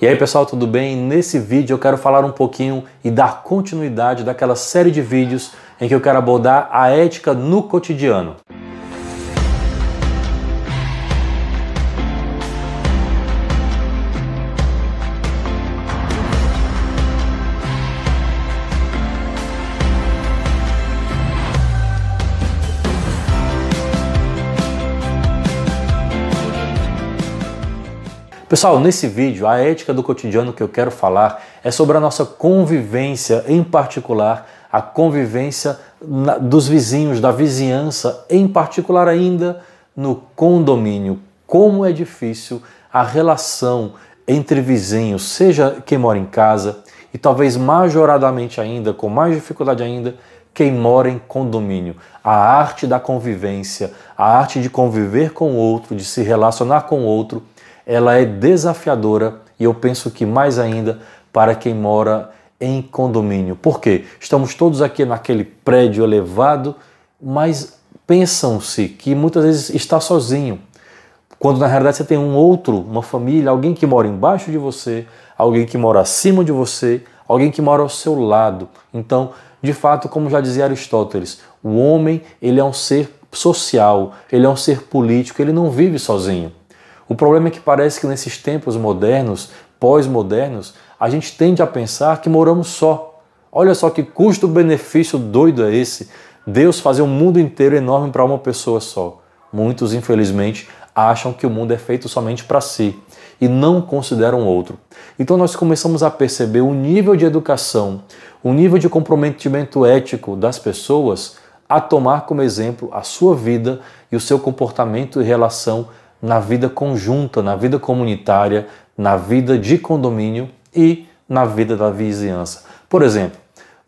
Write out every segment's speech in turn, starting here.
E aí pessoal, tudo bem? Nesse vídeo eu quero falar um pouquinho e dar continuidade daquela série de vídeos em que eu quero abordar a ética no cotidiano. Pessoal, nesse vídeo, a ética do cotidiano que eu quero falar é sobre a nossa convivência, em particular, a convivência dos vizinhos, da vizinhança, em particular ainda no condomínio. Como é difícil a relação entre vizinhos, seja quem mora em casa e talvez majoradamente ainda, com mais dificuldade ainda, quem mora em condomínio. A arte da convivência, a arte de conviver com o outro, de se relacionar com o outro ela é desafiadora e eu penso que mais ainda para quem mora em condomínio. Por quê? Estamos todos aqui naquele prédio elevado, mas pensam-se que muitas vezes está sozinho. Quando na realidade você tem um outro, uma família, alguém que mora embaixo de você, alguém que mora acima de você, alguém que mora ao seu lado. Então, de fato, como já dizia Aristóteles, o homem, ele é um ser social, ele é um ser político, ele não vive sozinho. O problema é que parece que nesses tempos modernos, pós-modernos, a gente tende a pensar que moramos só. Olha só que custo-benefício doido é esse. Deus fazer um mundo inteiro enorme para uma pessoa só. Muitos, infelizmente, acham que o mundo é feito somente para si e não consideram outro. Então nós começamos a perceber o nível de educação, o nível de comprometimento ético das pessoas a tomar como exemplo a sua vida e o seu comportamento e relação na vida conjunta, na vida comunitária, na vida de condomínio e na vida da vizinhança. Por exemplo,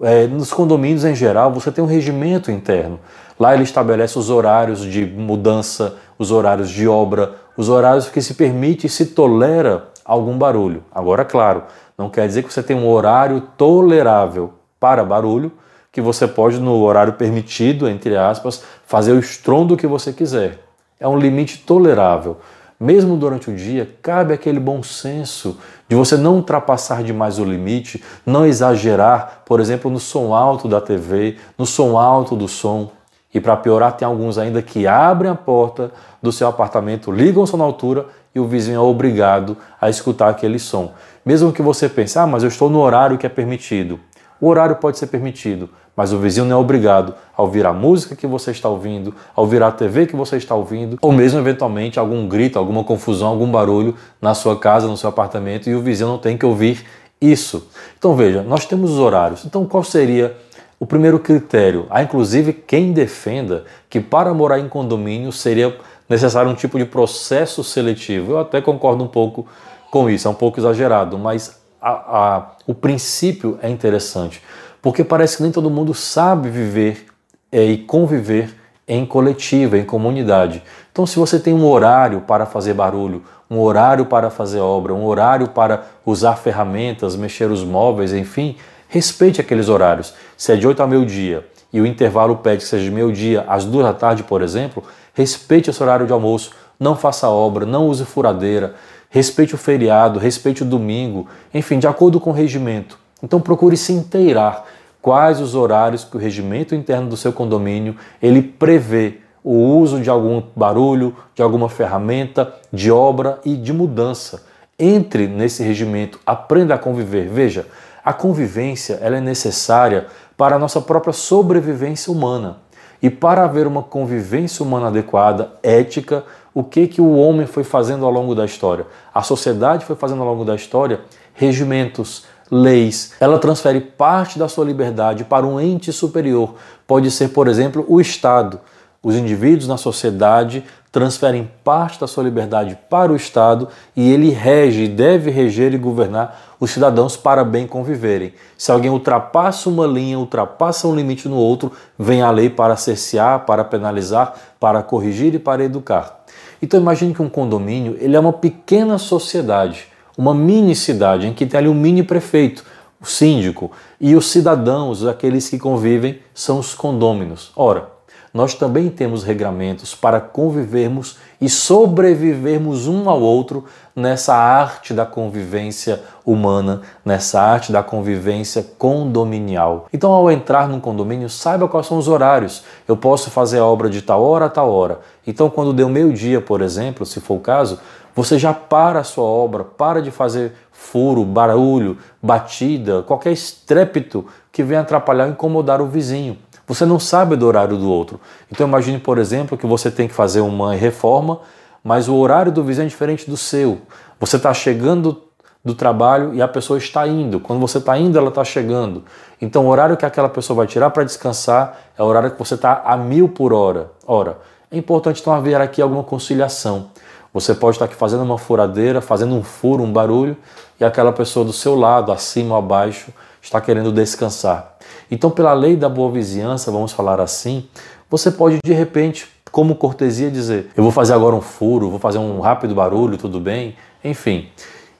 é, nos condomínios em geral, você tem um regimento interno. Lá ele estabelece os horários de mudança, os horários de obra, os horários que se permite e se tolera algum barulho. Agora, claro, não quer dizer que você tem um horário tolerável para barulho, que você pode, no horário permitido, entre aspas, fazer o estrondo que você quiser é um limite tolerável. Mesmo durante o dia, cabe aquele bom senso de você não ultrapassar demais o limite, não exagerar, por exemplo, no som alto da TV, no som alto do som. E para piorar, tem alguns ainda que abrem a porta do seu apartamento, ligam o som na altura e o vizinho é obrigado a escutar aquele som. Mesmo que você pense, ah, mas eu estou no horário que é permitido. O horário pode ser permitido, mas o vizinho não é obrigado a ouvir a música que você está ouvindo, a ouvir a TV que você está ouvindo, ou mesmo eventualmente algum grito, alguma confusão, algum barulho na sua casa, no seu apartamento e o vizinho não tem que ouvir isso. Então veja, nós temos os horários. Então qual seria o primeiro critério? Há inclusive quem defenda que para morar em condomínio seria necessário um tipo de processo seletivo. Eu até concordo um pouco com isso, é um pouco exagerado, mas a, a, o princípio é interessante porque parece que nem todo mundo sabe viver é, e conviver em coletiva, em comunidade. Então, se você tem um horário para fazer barulho, um horário para fazer obra, um horário para usar ferramentas, mexer os móveis, enfim, respeite aqueles horários. Se é de 8 a meio-dia e o intervalo pede que seja de meio-dia às duas da tarde, por exemplo, respeite esse horário de almoço, não faça obra, não use furadeira, respeite o feriado, respeite o domingo, enfim, de acordo com o regimento. Então procure se inteirar quais os horários que o regimento interno do seu condomínio ele prevê o uso de algum barulho, de alguma ferramenta, de obra e de mudança. Entre nesse regimento, aprenda a conviver. Veja, a convivência ela é necessária para a nossa própria sobrevivência humana. E para haver uma convivência humana adequada, ética, o que que o homem foi fazendo ao longo da história? A sociedade foi fazendo ao longo da história regimentos, leis. Ela transfere parte da sua liberdade para um ente superior. Pode ser, por exemplo, o Estado. Os indivíduos na sociedade transferem parte da sua liberdade para o Estado e ele rege, deve reger e governar os cidadãos para bem conviverem. Se alguém ultrapassa uma linha, ultrapassa um limite no outro, vem a lei para cercear, para penalizar, para corrigir e para educar. Então imagine que um condomínio ele é uma pequena sociedade uma mini cidade em que tem ali um mini prefeito, o síndico, e os cidadãos, aqueles que convivem, são os condôminos. Ora, nós também temos regramentos para convivermos e sobrevivermos um ao outro nessa arte da convivência humana, nessa arte da convivência condominial. Então, ao entrar num condomínio, saiba quais são os horários. Eu posso fazer a obra de tal hora a tal hora. Então, quando deu meio-dia, por exemplo, se for o caso, você já para a sua obra, para de fazer furo, barulho, batida, qualquer estrépito que venha atrapalhar ou incomodar o vizinho. Você não sabe do horário do outro. Então imagine, por exemplo, que você tem que fazer uma reforma, mas o horário do vizinho é diferente do seu. Você está chegando do trabalho e a pessoa está indo. Quando você está indo, ela está chegando. Então o horário que aquela pessoa vai tirar para descansar é o horário que você está a mil por hora. Ora, é importante então haver aqui alguma conciliação. Você pode estar aqui fazendo uma furadeira, fazendo um furo, um barulho, e aquela pessoa do seu lado, acima ou abaixo, está querendo descansar. Então, pela lei da boa vizinhança, vamos falar assim, você pode de repente, como cortesia, dizer: Eu vou fazer agora um furo, vou fazer um rápido barulho, tudo bem? Enfim.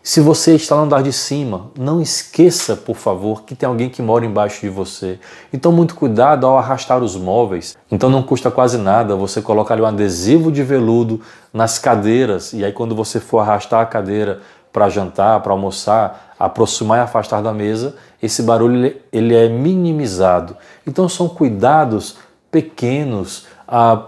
Se você está no andar de cima, não esqueça, por favor, que tem alguém que mora embaixo de você. Então, muito cuidado ao arrastar os móveis. Então, não custa quase nada você colocar um adesivo de veludo nas cadeiras e aí, quando você for arrastar a cadeira para jantar, para almoçar, aproximar e afastar da mesa, esse barulho ele é minimizado. Então são cuidados pequenos, ah,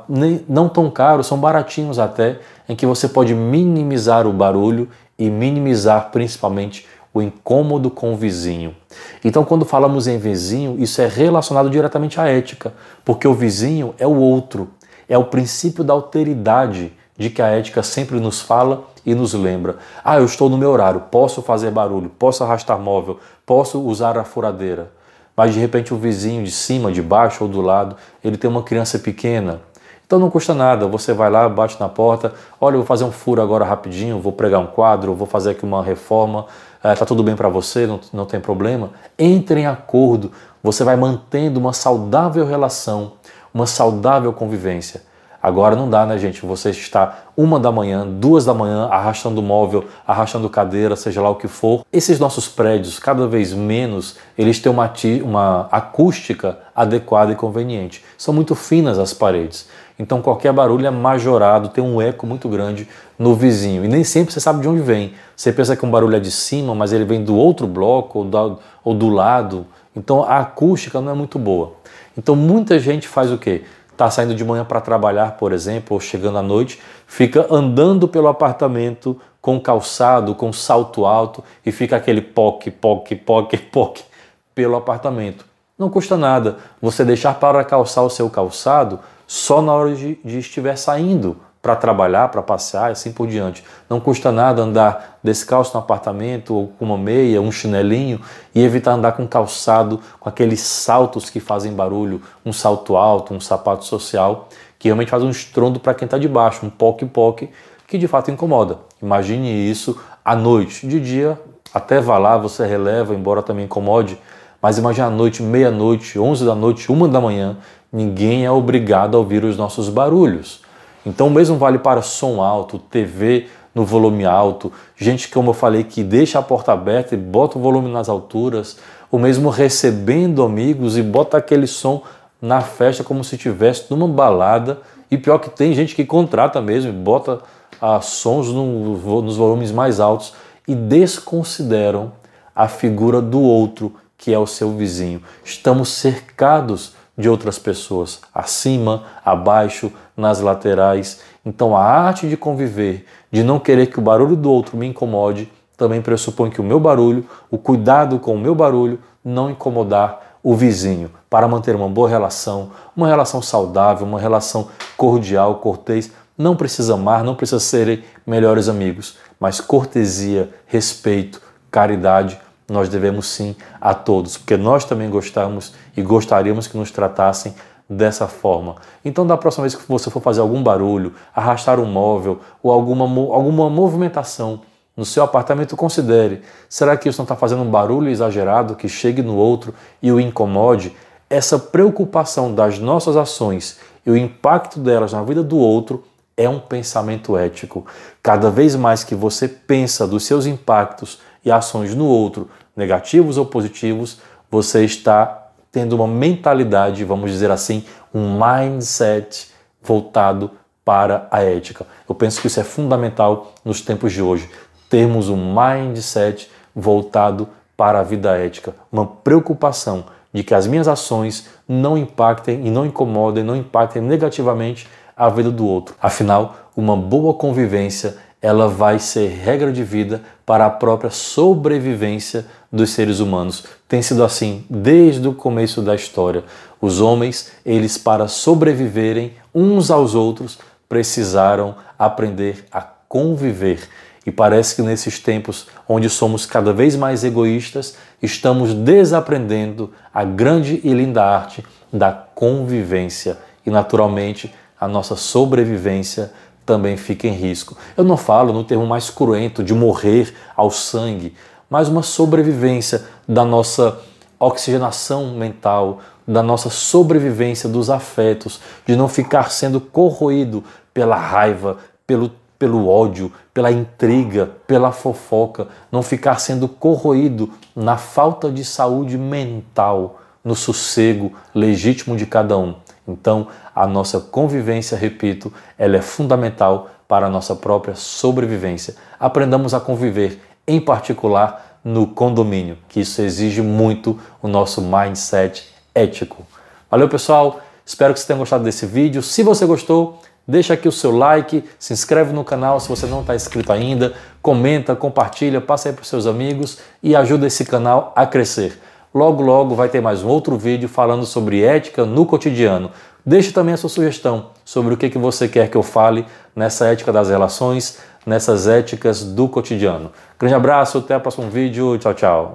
não tão caros, são baratinhos até, em que você pode minimizar o barulho e minimizar principalmente o incômodo com o vizinho. Então, quando falamos em vizinho, isso é relacionado diretamente à ética, porque o vizinho é o outro, é o princípio da alteridade de que a ética sempre nos fala e nos lembra. Ah, eu estou no meu horário, posso fazer barulho, posso arrastar móvel, posso usar a furadeira. Mas de repente o vizinho de cima, de baixo ou do lado, ele tem uma criança pequena. Então não custa nada, você vai lá, bate na porta, olha, eu vou fazer um furo agora rapidinho, vou pregar um quadro, vou fazer aqui uma reforma, é, tá tudo bem para você, não, não tem problema. Entre em acordo, você vai mantendo uma saudável relação, uma saudável convivência. Agora não dá, né, gente? Você está uma da manhã, duas da manhã, arrastando móvel, arrastando cadeira, seja lá o que for. Esses nossos prédios, cada vez menos, eles têm uma, uma acústica adequada e conveniente. São muito finas as paredes. Então qualquer barulho é majorado, tem um eco muito grande no vizinho. E nem sempre você sabe de onde vem. Você pensa que um barulho é de cima, mas ele vem do outro bloco ou, da, ou do lado. Então a acústica não é muito boa. Então muita gente faz o quê? Está saindo de manhã para trabalhar, por exemplo, ou chegando à noite, fica andando pelo apartamento com calçado, com salto alto e fica aquele poc, poc, poc, poc pelo apartamento. Não custa nada você deixar para calçar o seu calçado só na hora de, de estiver saindo para trabalhar, para passear e assim por diante. Não custa nada andar descalço no apartamento ou com uma meia, um chinelinho e evitar andar com calçado, com aqueles saltos que fazem barulho, um salto alto, um sapato social, que realmente faz um estrondo para quem está debaixo, um poque-poque, que de fato incomoda. Imagine isso à noite. De dia, até vá lá, você releva, embora também incomode, mas imagine à noite, meia-noite, onze da noite, uma da manhã, ninguém é obrigado a ouvir os nossos barulhos. Então o mesmo vale para som alto, TV no volume alto, gente como eu falei que deixa a porta aberta e bota o volume nas alturas, o mesmo recebendo amigos e bota aquele som na festa como se estivesse numa balada. E pior que tem gente que contrata mesmo e bota ah, sons no, nos volumes mais altos e desconsideram a figura do outro, que é o seu vizinho. Estamos cercados de outras pessoas, acima, abaixo, nas laterais. Então a arte de conviver, de não querer que o barulho do outro me incomode, também pressupõe que o meu barulho, o cuidado com o meu barulho, não incomodar o vizinho, para manter uma boa relação, uma relação saudável, uma relação cordial, cortês. Não precisa amar, não precisa serem melhores amigos, mas cortesia, respeito, caridade, nós devemos sim a todos, porque nós também gostamos e gostaríamos que nos tratassem dessa forma. Então, da próxima vez que você for fazer algum barulho, arrastar um móvel ou alguma, alguma movimentação no seu apartamento, considere: será que isso não está fazendo um barulho exagerado que chegue no outro e o incomode? Essa preocupação das nossas ações e o impacto delas na vida do outro é um pensamento ético. Cada vez mais que você pensa dos seus impactos e ações no outro, negativos ou positivos, você está tendo uma mentalidade, vamos dizer assim, um mindset voltado para a ética. Eu penso que isso é fundamental nos tempos de hoje, termos um mindset voltado para a vida ética, uma preocupação de que as minhas ações não impactem e não incomodem, não impactem negativamente a vida do outro. Afinal, uma boa convivência ela vai ser regra de vida para a própria sobrevivência dos seres humanos. Tem sido assim desde o começo da história. Os homens, eles para sobreviverem uns aos outros, precisaram aprender a conviver. E parece que nesses tempos onde somos cada vez mais egoístas, estamos desaprendendo a grande e linda arte da convivência. E naturalmente, a nossa sobrevivência também fica em risco. Eu não falo no termo mais cruento de morrer ao sangue, mas uma sobrevivência da nossa oxigenação mental, da nossa sobrevivência dos afetos, de não ficar sendo corroído pela raiva, pelo, pelo ódio, pela intriga, pela fofoca, não ficar sendo corroído na falta de saúde mental, no sossego legítimo de cada um. Então, a nossa convivência, repito, ela é fundamental para a nossa própria sobrevivência. Aprendamos a conviver, em particular no condomínio, que isso exige muito o nosso mindset ético. Valeu, pessoal. Espero que vocês tenham gostado desse vídeo. Se você gostou, deixa aqui o seu like, se inscreve no canal se você não está inscrito ainda, comenta, compartilha, passa aí para os seus amigos e ajuda esse canal a crescer. Logo, logo vai ter mais um outro vídeo falando sobre ética no cotidiano. Deixe também a sua sugestão sobre o que, que você quer que eu fale nessa ética das relações, nessas éticas do cotidiano. Grande abraço, até o próximo vídeo. Tchau, tchau.